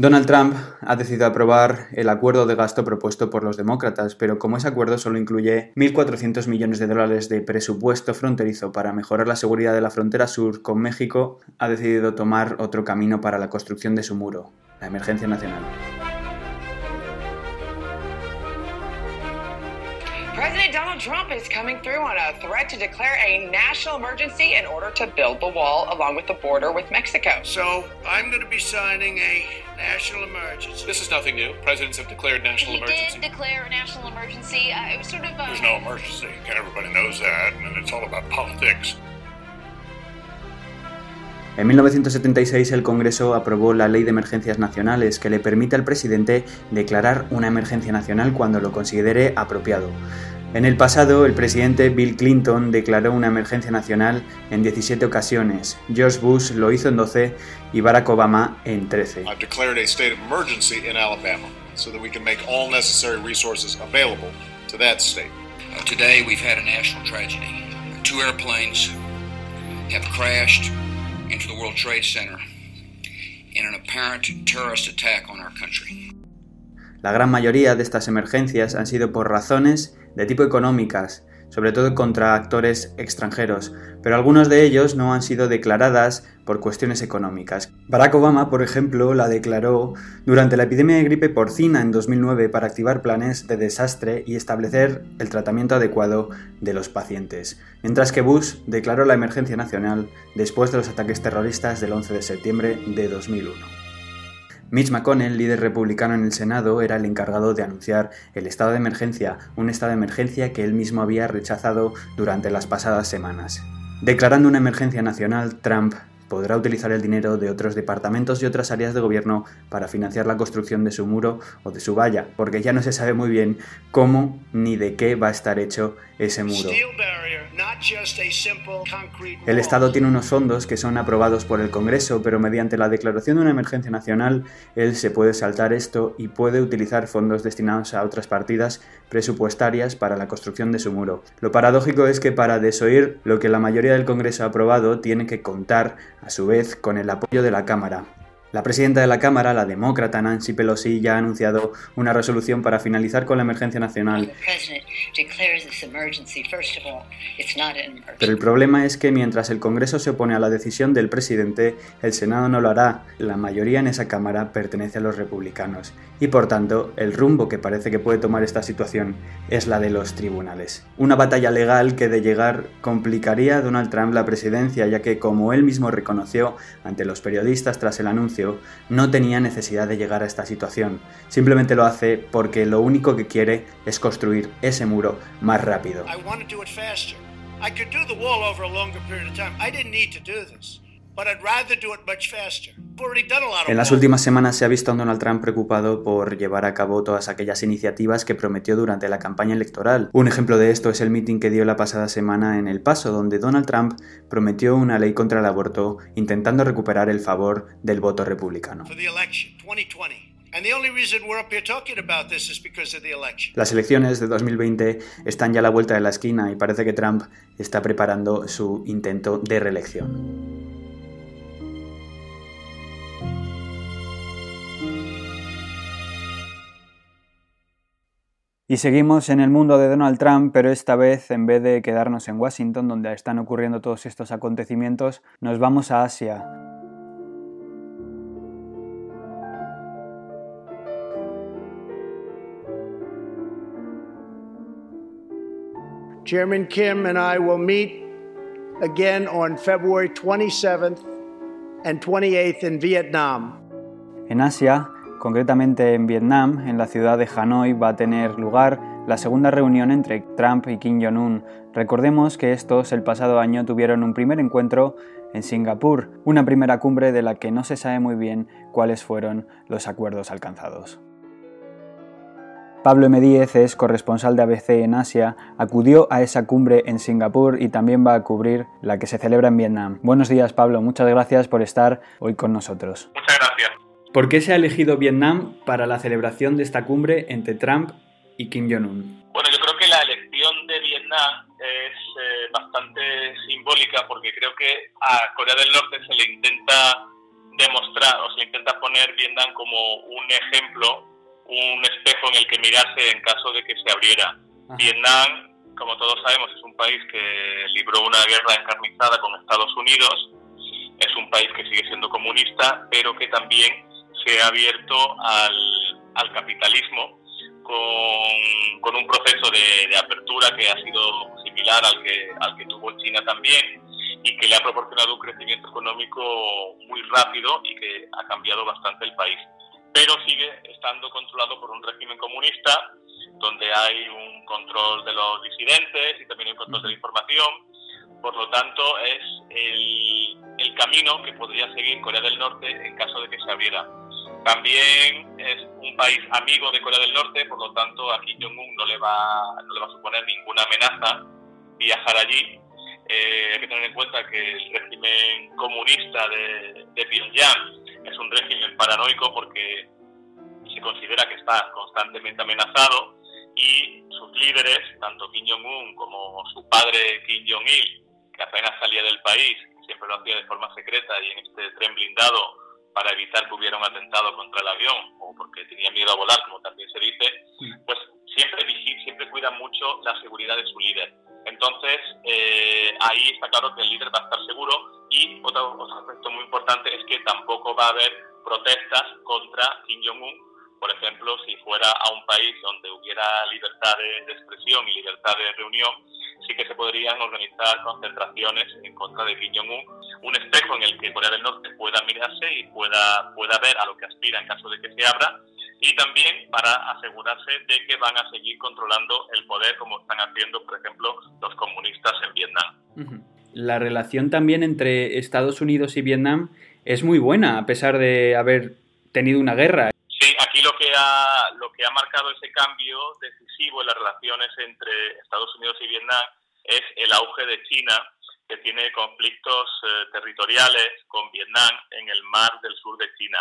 Donald Trump ha decidido aprobar el acuerdo de gasto propuesto por los demócratas, pero como ese acuerdo solo incluye 1.400 millones de dólares de presupuesto fronterizo para mejorar la seguridad de la frontera sur con México, ha decidido tomar otro camino para la construcción de su muro, la emergencia nacional. Donald Trump is coming through on a threat to declare a national emergency in order to build the wall along with the border with Mexico. So I'm going to be signing a national emergency. This is nothing new. Presidents have declared national he emergency. did declare a national emergency. Uh, it was sort of a. There's no emergency. Everybody knows that, and it's all about politics. En 1976 el Congreso aprobó la Ley de Emergencias Nacionales que le permite al presidente declarar una emergencia nacional cuando lo considere apropiado. En el pasado, el presidente Bill Clinton declaró una emergencia nacional en 17 ocasiones, George Bush lo hizo en 12 y Barack Obama en 13. I've declared a state of emergency in Alabama so that we can make all necessary resources available to that state. Uh, today we've had a national tragedy. Two airplanes have crashed into the World Trade Center in an apparent terrorist attack on our country. La gran mayoría de estas emergencias han sido por razones de tipo económicas, sobre todo contra actores extranjeros, pero algunos de ellos no han sido declaradas por cuestiones económicas. Barack Obama, por ejemplo, la declaró durante la epidemia de gripe porcina en 2009 para activar planes de desastre y establecer el tratamiento adecuado de los pacientes, mientras que Bush declaró la emergencia nacional después de los ataques terroristas del 11 de septiembre de 2001. Mitch McConnell, líder republicano en el Senado, era el encargado de anunciar el estado de emergencia, un estado de emergencia que él mismo había rechazado durante las pasadas semanas. Declarando una emergencia nacional, Trump podrá utilizar el dinero de otros departamentos y otras áreas de gobierno para financiar la construcción de su muro o de su valla, porque ya no se sabe muy bien cómo ni de qué va a estar hecho ese muro. El Estado tiene unos fondos que son aprobados por el Congreso, pero mediante la declaración de una emergencia nacional, él se puede saltar esto y puede utilizar fondos destinados a otras partidas presupuestarias para la construcción de su muro. Lo paradójico es que para desoír lo que la mayoría del Congreso ha aprobado, tiene que contar, a su vez, con el apoyo de la Cámara. La presidenta de la Cámara, la demócrata Nancy Pelosi, ya ha anunciado una resolución para finalizar con la emergencia nacional. Pero el problema es que mientras el Congreso se opone a la decisión del presidente, el Senado no lo hará. La mayoría en esa Cámara pertenece a los republicanos. Y por tanto, el rumbo que parece que puede tomar esta situación es la de los tribunales. Una batalla legal que de llegar complicaría a Donald Trump la presidencia, ya que, como él mismo reconoció ante los periodistas tras el anuncio, no tenía necesidad de llegar a esta situación. Simplemente lo hace porque lo único que quiere es construir ese muro más rápido. En las últimas semanas se ha visto a Donald Trump preocupado por llevar a cabo todas aquellas iniciativas que prometió durante la campaña electoral. Un ejemplo de esto es el meeting que dio la pasada semana en El Paso, donde Donald Trump prometió una ley contra el aborto intentando recuperar el favor del voto republicano. Las elecciones de 2020 están ya a la vuelta de la esquina y parece que Trump está preparando su intento de reelección. Y seguimos en el mundo de Donald Trump, pero esta vez en vez de quedarnos en Washington, donde están ocurriendo todos estos acontecimientos, nos vamos a Asia. Chairman Kim and I will meet again on February 27th and 28th in Vietnam. En Asia, Concretamente en Vietnam, en la ciudad de Hanoi, va a tener lugar la segunda reunión entre Trump y Kim Jong-un. Recordemos que estos el pasado año tuvieron un primer encuentro en Singapur, una primera cumbre de la que no se sabe muy bien cuáles fueron los acuerdos alcanzados. Pablo M. Es corresponsal de ABC en Asia, acudió a esa cumbre en Singapur y también va a cubrir la que se celebra en Vietnam. Buenos días Pablo, muchas gracias por estar hoy con nosotros. Muchas gracias. ¿Por qué se ha elegido Vietnam para la celebración de esta cumbre entre Trump y Kim Jong-un? Bueno, yo creo que la elección de Vietnam es eh, bastante simbólica porque creo que a Corea del Norte se le intenta demostrar o se intenta poner Vietnam como un ejemplo, un espejo en el que mirarse en caso de que se abriera. Vietnam, como todos sabemos, es un país que libró una guerra encarnizada con Estados Unidos, es un país que sigue siendo comunista, pero que también se ha abierto al, al capitalismo con, con, un proceso de, de, apertura que ha sido similar al que, al que tuvo China también y que le ha proporcionado un crecimiento económico muy rápido y que ha cambiado bastante el país. Pero sigue estando controlado por un régimen comunista donde hay un control de los disidentes y también un control de la información. Por lo tanto, es el, el camino que podría seguir Corea del Norte en caso de que se abriera. También es un país amigo de Corea del Norte, por lo tanto a Kim Jong-un no, le va, no le va a suponer ninguna amenaza viajar allí. Eh, hay que tener en cuenta que el régimen comunista de, de Pyongyang es un régimen paranoico porque se considera que está constantemente amenazado y sus líderes, tanto Kim Jong-un como su padre Kim Jong-il, que apenas salía del país, siempre lo hacía de forma secreta y en este tren blindado para evitar que hubiera un atentado contra el avión o porque tenía miedo a volar, como también se dice, pues siempre, siempre cuida mucho la seguridad de su líder. Entonces, eh, ahí está claro que el líder va a estar seguro y otro, otro aspecto muy importante es que tampoco va a haber protestas contra Kim Jong-un por ejemplo, si fuera a un país donde hubiera libertad de, de, expresión y libertad de reunión, sí que se podrían organizar concentraciones en contra de Kim Jong-un, un espejo en el que Corea del Norte pueda mirarse y pueda, pueda ver a lo que aspira en caso de que se abra, y también para asegurarse de que van a seguir controlando el poder como están haciendo, por ejemplo, los comunistas en Vietnam. La relación también entre Estados Unidos y Vietnam es muy buena, a pesar de haber tenido una guerra. Lo que ha, lo que ha marcado ese cambio decisivo en las relaciones entre Estados Unidos y Vietnam es el auge de China, que tiene conflictos eh, territoriales con Vietnam en el mar del sur de China.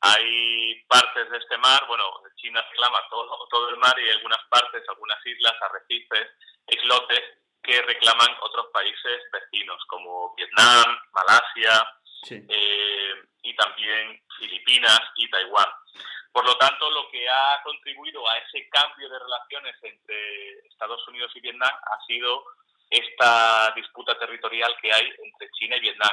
Hay partes de este mar, bueno, China reclama todo, todo el mar y algunas partes, algunas islas, arrecifes, islotes que reclaman otros países vecinos como Vietnam, Malasia sí. eh, y también Filipinas y Taiwán. Por lo tanto, lo que ha contribuido a ese cambio de relaciones entre Estados Unidos y Vietnam ha sido esta disputa territorial que hay entre China y Vietnam.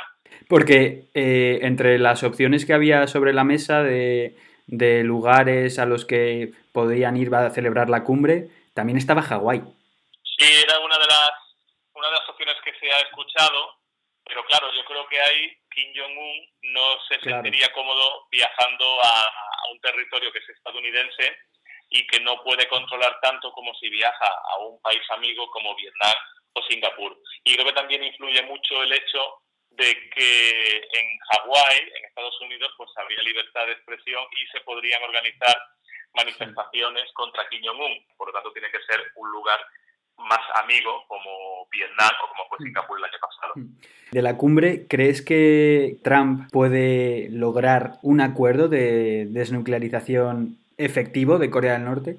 Porque eh, entre las opciones que había sobre la mesa de, de, lugares a los que podían ir a celebrar la cumbre, también estaba Hawái. Sí, era una de las una de las opciones que se ha escuchado, pero claro, yo creo que ahí Kim Jong-un no se claro. sentiría cómodo viajando a, a un territorio que es estadounidense y que no puede controlar tanto como si viaja a un país amigo como Vietnam o Singapur. Y creo que también influye mucho el hecho de que en Hawái, en Estados Unidos, pues habría libertad de expresión y se podrían organizar manifestaciones contra Kim Jong-un. Por lo tanto, tiene que ser un lugar más amigo como Vietnam o como fue Singapur el año pasado. De la cumbre, ¿crees que Trump puede lograr un acuerdo de desnuclearización efectivo de Corea del Norte?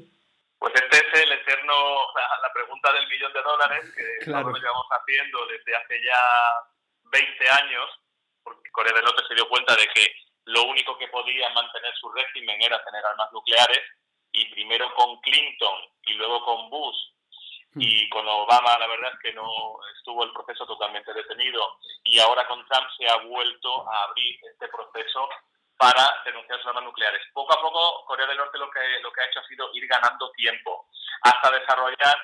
Pues este es el eterno, la, la pregunta del millón de dólares que claro. llevamos haciendo desde hace ya 20 años, porque Corea del Norte se dio cuenta de que lo único que podía mantener su régimen era tener armas nucleares y primero con Clinton y luego con Bush y con Obama la verdad es que no estuvo el proceso totalmente detenido y ahora con Trump se ha vuelto a abrir este proceso para denunciar sus armas nucleares. Poco a poco Corea del Norte lo que, lo que ha hecho ha sido ir ganando tiempo hasta desarrollar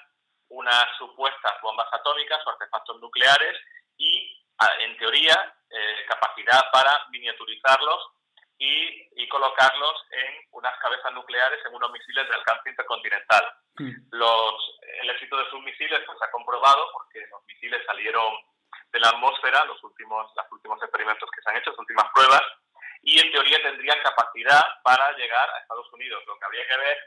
unas supuestas bombas atómicas o artefactos nucleares y, en teoría, eh, capacidad para miniaturizarlos y, y, colocarlos en unas cabezas nucleares en unos misiles de alcance intercontinental. Mm. Los, el éxito de sus misiles pues, se ha comprobado porque los misiles salieron de la atmósfera, los últimos, los últimos experimentos que se han hecho, las últimas pruebas, y en teoría tendrían capacidad para llegar a Estados Unidos. Lo que habría que ver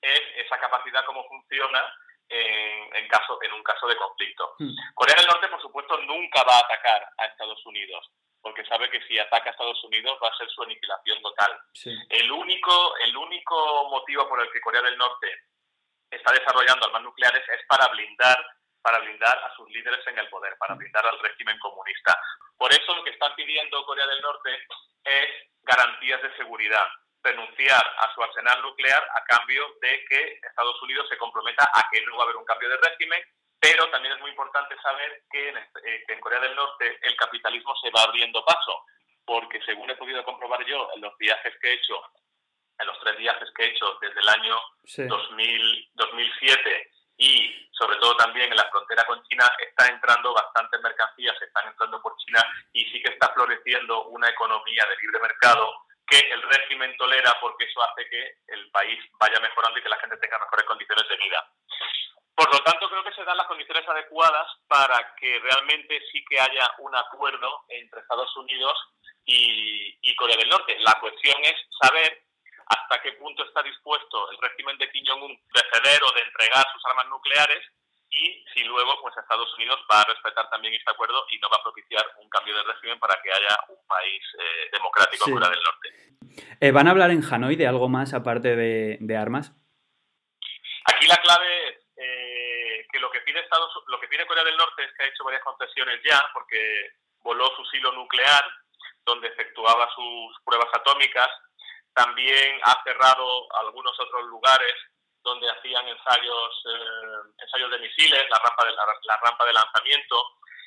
es esa capacidad, cómo funciona en, en, caso, en un caso de conflicto. Mm. Corea del Norte, por supuesto, nunca va a atacar a Estados Unidos porque sabe que si ataca a Estados Unidos va a ser su aniquilación total. Sí. El, único, el único motivo por el que Corea del Norte está desarrollando armas nucleares es para blindar, para blindar a sus líderes en el poder, para blindar al régimen comunista. Por eso lo que está pidiendo Corea del Norte es garantías de seguridad, renunciar a su arsenal nuclear a cambio de que Estados Unidos se comprometa a que no va a haber un cambio de régimen, pero también es muy importante saber que en, este, en Corea del Norte el capitalismo se va abriendo paso, porque según he podido comprobar yo en los viajes que he hecho, en los tres viajes que he hecho desde el año 2000, 2007 y sobre todo también en la frontera con China está entrando bastantes mercancías, están entrando por China y sí que está floreciendo una economía de libre mercado que el régimen tolera porque eso hace que el país vaya mejorando y que la gente tenga mejores condiciones de vida. Por lo tanto, creo que se dan las condiciones adecuadas para que realmente sí que haya un acuerdo entre Estados Unidos y, y Corea del Norte. La cuestión es saber hasta qué punto está dispuesto el régimen de Kim Jong-un de ceder o de entregar sus armas nucleares y si luego pues Estados Unidos va a respetar también este acuerdo y no va a propiciar un cambio de régimen para que haya un país eh, democrático fuera del norte. Eh, ¿Van a hablar en Hanoi de algo más aparte de, armas? Aquí la clave es eh, que lo que Estados lo que pide Corea del Norte es que ha hecho varias concesiones ya porque voló su silo nuclear donde efectuaba sus pruebas atómicas también ha cerrado algunos otros lugares donde hacían ensayos, eh, ensayos de misiles, la rampa de, la, rampa de lanzamiento.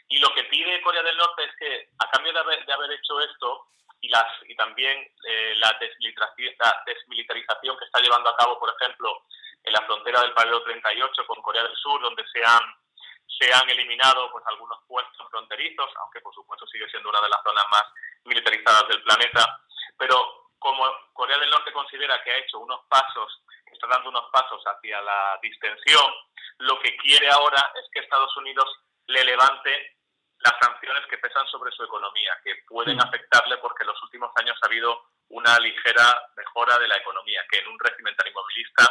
Y lo que pide Corea del Norte es que, a cambio de haber, de haber hecho esto, y, las, y también eh, la, desmilitarización, la, desmilitarización, que está llevando a cabo, por ejemplo, en la frontera del paralelo 38 con Corea del Sur, donde se han, se han eliminado pues, algunos puestos fronterizos, aunque por supuesto sigue siendo una de las zonas más militarizadas del planeta. Pero como Corea del Norte considera que ha hecho unos pasos, está dando unos pasos hacia la distensión, lo que quiere ahora es que Estados Unidos le levante las sanciones que pesan sobre su economía, que pueden afectarle porque en los últimos años ha habido una ligera mejora de la economía, que en un régimen tan inmovilista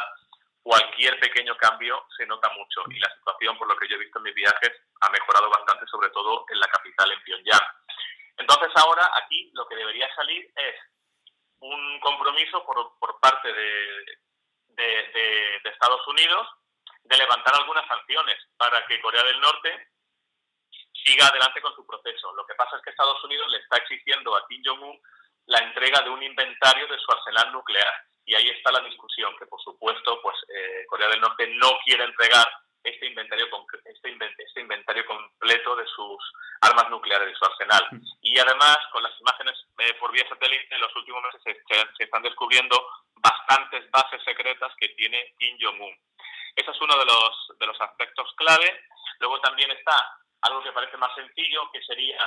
cualquier pequeño cambio se nota mucho y la situación, por lo que yo he visto en mis viajes, ha mejorado bastante, sobre todo en la capital, en Pyongyang. Entonces ahora aquí lo que debería salir es un compromiso por, parte de, de, Estados Unidos de levantar algunas sanciones para que Corea del Norte siga adelante con su proceso. Lo que pasa es que Estados Unidos le está exigiendo a Kim Jong-un la entrega de un inventario de su arsenal nuclear. Y ahí está la discusión, que por supuesto pues eh, Corea del Norte no quiere entregar este inventario, este, este inventario completo de sus armas nucleares, de su arsenal. Y además, con las imágenes eh, por vía satélite, en los últimos meses se, están descubriendo bastantes bases secretas que tiene Kim Jong-un. Ese es uno de los, de los aspectos clave. Luego también está algo que parece más sencillo, que sería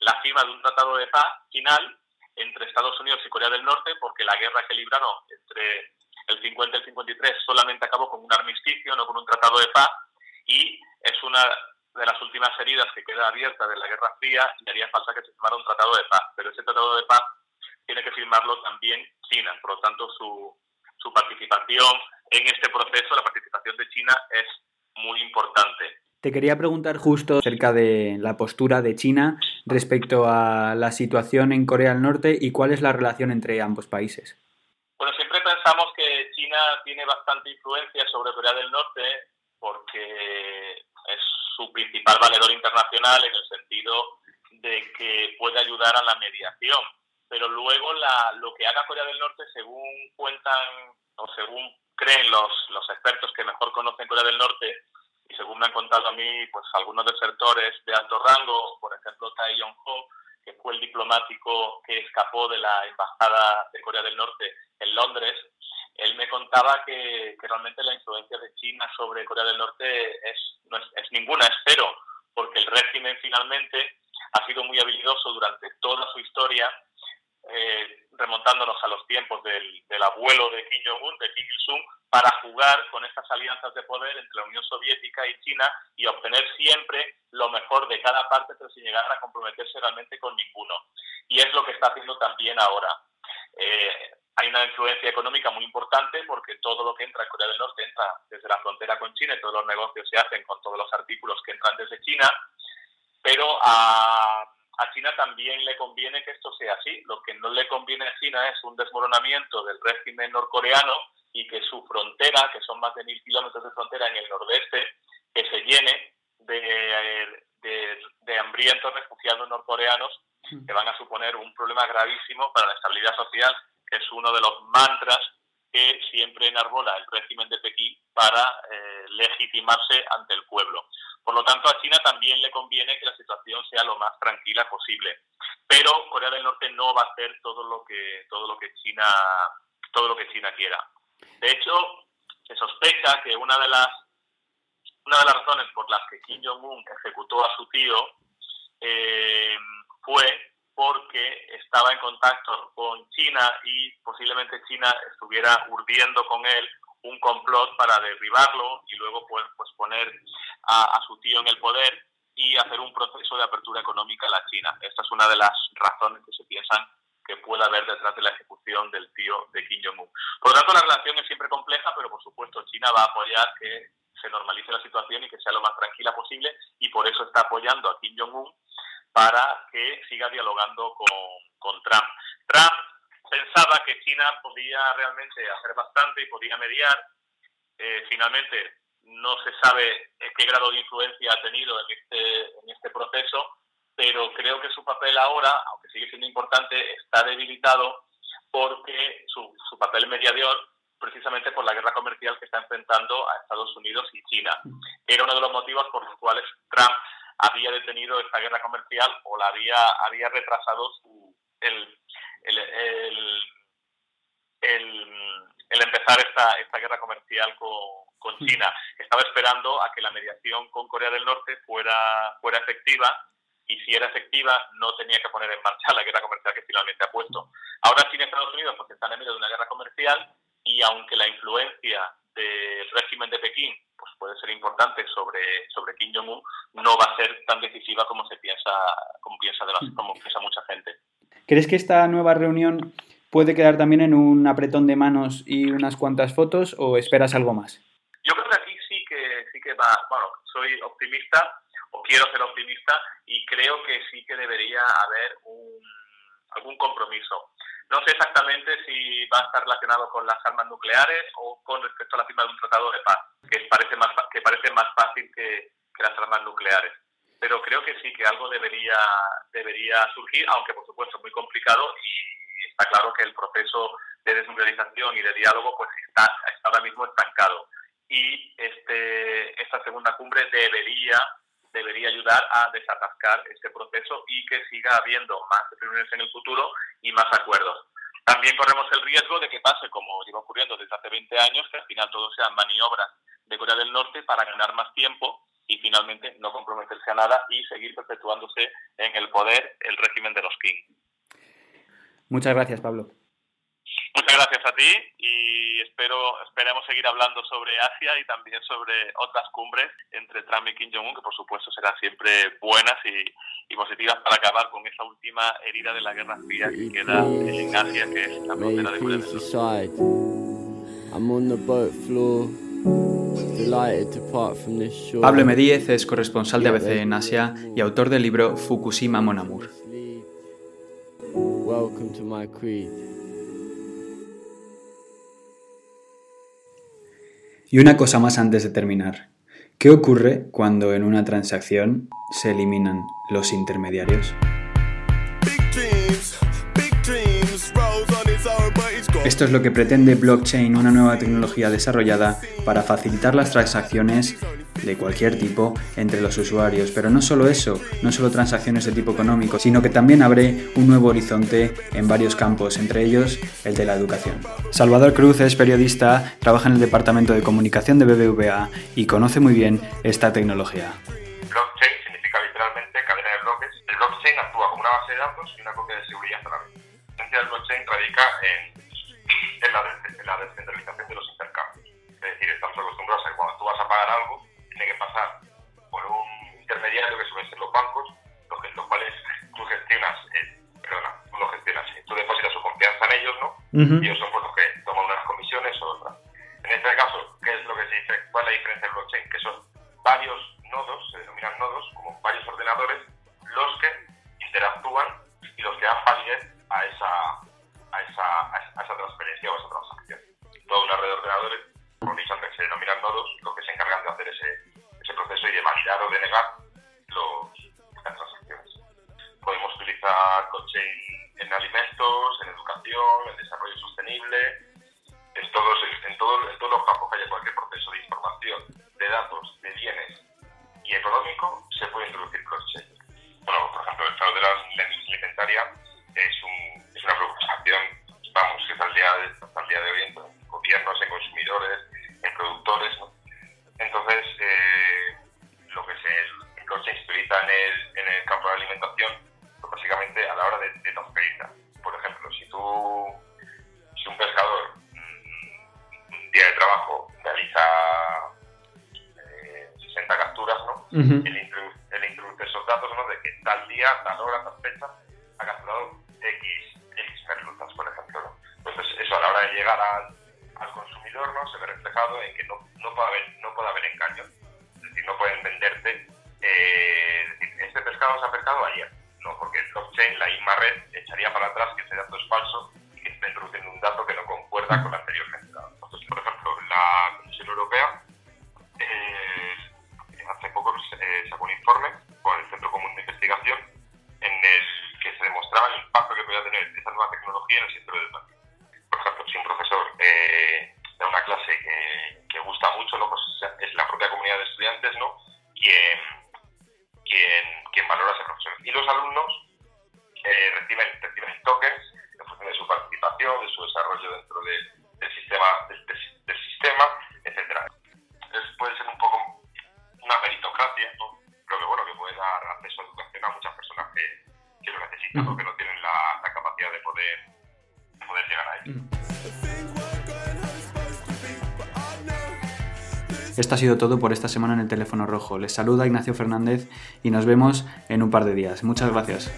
la firma de un tratado de paz final entre Estados Unidos y Corea del Norte, porque la guerra que libraron entre el 50 y el 53 solamente acabó con un armisticio, no con un tratado de paz, y es una de las últimas heridas que queda abierta de la Guerra Fría y haría falta que se firmara un tratado de paz. Pero ese tratado de paz tiene que firmarlo también China. Por lo tanto, su, su participación en este proceso, la participación de China, es muy importante. Te quería preguntar justo acerca de la postura de China respecto a la situación en Corea del Norte y cuál es la relación entre ambos países. Bueno, siempre pensamos que China tiene bastante influencia sobre Corea del Norte porque es su principal valedor internacional en el sentido de que puede ayudar a la mediación. Pero luego la, lo que haga Corea del Norte, según cuentan o según creen los, los expertos que mejor conocen Corea del Norte, según me han contado a mí, pues algunos desertores de alto rango, por ejemplo Tai Yong-ho, que fue el diplomático que escapó de la embajada de Corea del Norte en Londres, él me contaba que, realmente la influencia de China sobre Corea del Norte es, es, ninguna, es cero, porque el régimen finalmente ha sido muy habilidoso durante toda su historia, eh, remontándonos a los tiempos del, del abuelo de Kim Jong-un, de Kim Il-sung, para jugar con estas alianzas de poder entre la Unión Soviética y China y obtener siempre lo mejor de cada parte, pero sin llegar a comprometerse realmente con ninguno. Y es lo que está haciendo también ahora. Eh, hay una influencia económica muy importante porque todo lo que entra en Corea del Norte entra desde la frontera con China y todos los negocios se hacen con todos los artículos que entran desde China, pero a, a China también le conviene que esto sea así. Lo que no le conviene a China es un desmoronamiento del régimen norcoreano y que su frontera, que son más de mil kilómetros de frontera en el nordeste, que se llene de, de, hambrientos refugiados norcoreanos que van a suponer un problema gravísimo para la estabilidad social, que es uno de los mantras que siempre enarbola el régimen de Pekín para eh, legitimarse ante el pueblo. Por lo tanto, a China también le conviene que la situación sea lo más tranquila posible. Pero Corea del Norte no va a hacer todo lo que todo lo que China todo lo que China quiera. De hecho, se sospecha que una de las una de las razones por las que Kim Jong-un ejecutó a su tío eh, fue porque estaba en contacto con China y posiblemente China estuviera urdiendo con él un complot para derribarlo y luego pues, pues poner a, su tío en el poder y hacer un proceso de apertura económica a la China. Esta es una de las razones que se piensan que pueda haber detrás de la ejecución del tío de Kim Jong-un. Por lo tanto, la relación es siempre compleja, pero por supuesto China va a apoyar que se normalice la situación y que sea lo más tranquila posible y por eso está apoyando a Kim Jong-un para que siga dialogando con, Trump. Trump pensaba que China podía realmente hacer bastante y podía mediar. Eh, finalmente, no se sabe qué grado de influencia ha tenido en este, en este proceso, pero creo que su papel ahora, aunque sigue siendo importante, está debilitado porque su, su papel mediador precisamente por la guerra comercial que está enfrentando a Estados Unidos y China. Era uno de los motivos por los cuales Trump había detenido esta guerra comercial o la había, había retrasado el, el, el, empezar esta, esta guerra comercial con, con China. Estaba esperando a que la mediación con Corea del Norte fuera, fuera efectiva y si era efectiva no tenía que poner en marcha la guerra comercial que finalmente ha puesto. Ahora China y Estados Unidos porque están en medio de una guerra comercial y aunque la influencia del régimen de Pekín pues puede ser importante sobre, sobre Kim Jong-un, no va a ser tan decisiva como se piensa, como piensa, de mm. como piensa mucha gente. ¿Crees que esta nueva reunión puede quedar también en un apretón de manos y unas cuantas fotos o esperas algo más? Yo creo que aquí sí que sí que va, bueno, soy optimista o quiero ser optimista y creo que sí que debería haber un, algún compromiso. No sé exactamente si va a estar relacionado con las armas nucleares o con respecto a la firma de un tratado de paz, que parece más, que parece más fácil que, las armas nucleares. Pero creo que sí, que algo debería, debería surgir, aunque por supuesto es muy complicado y está claro que el proceso de desnuclearización y de diálogo pues está, está ahora mismo estancado. Y este, esta segunda cumbre debería debería ayudar a desatascar este proceso y que siga habiendo más reuniones en el futuro y más acuerdos. También corremos el riesgo de que pase, como lleva ocurriendo desde hace 20 años, que al final todo sean maniobras de Corea del Norte para ganar más tiempo y finalmente no comprometerse a nada y seguir perpetuándose en el poder el régimen de los King. Muchas gracias, Pablo. Muchas gracias a ti y espero esperemos seguir hablando sobre Asia y también sobre otras cumbres entre Trump y Kim Jong-un, que por supuesto serán siempre buenas y, positivas para acabar con esa última herida de la Guerra Fría que queda en Asia, que es la frontera de Corea Pablo Medíez es corresponsal de ABC en Asia y autor del libro Fukushima Mon Amour. Y una cosa más antes de terminar. ¿Qué ocurre cuando en una transacción se eliminan los intermediarios? Esto es lo que pretende blockchain, una nueva tecnología desarrollada para facilitar las transacciones de cualquier tipo entre los usuarios. Pero no solo eso, no solo transacciones de tipo económico, sino que también abre un nuevo horizonte en varios campos, entre ellos el de la educación. Salvador Cruz es periodista, trabaja en el departamento de comunicación de BBVA y conoce muy bien esta tecnología. Blockchain significa literalmente cadena de bloques. El blockchain actúa como una base de datos y una copia de seguridad a la vez. La esencia del blockchain radica en en la, descentralización de los ellos, ¿no? importante es todos, en, todos, en todos los campos. está X, X merluzas, por ejemplo. ¿no? Entonces, eso a la hora de llegar al, al consumidor ¿no? se ve reflejado en que no, no, puede haber, no puede haber engaño. Es decir, no pueden venderte, eh, decir, este pescado se ha pescado ayer. No, porque el blockchain, la misma red, echaría para atrás que ese dato es falso y que está introduciendo un dato que no concuerda con la recogieron, Esto ha sido todo por esta semana en el teléfono rojo. Les saluda Ignacio Fernández y nos vemos en un par de días. Muchas gracias.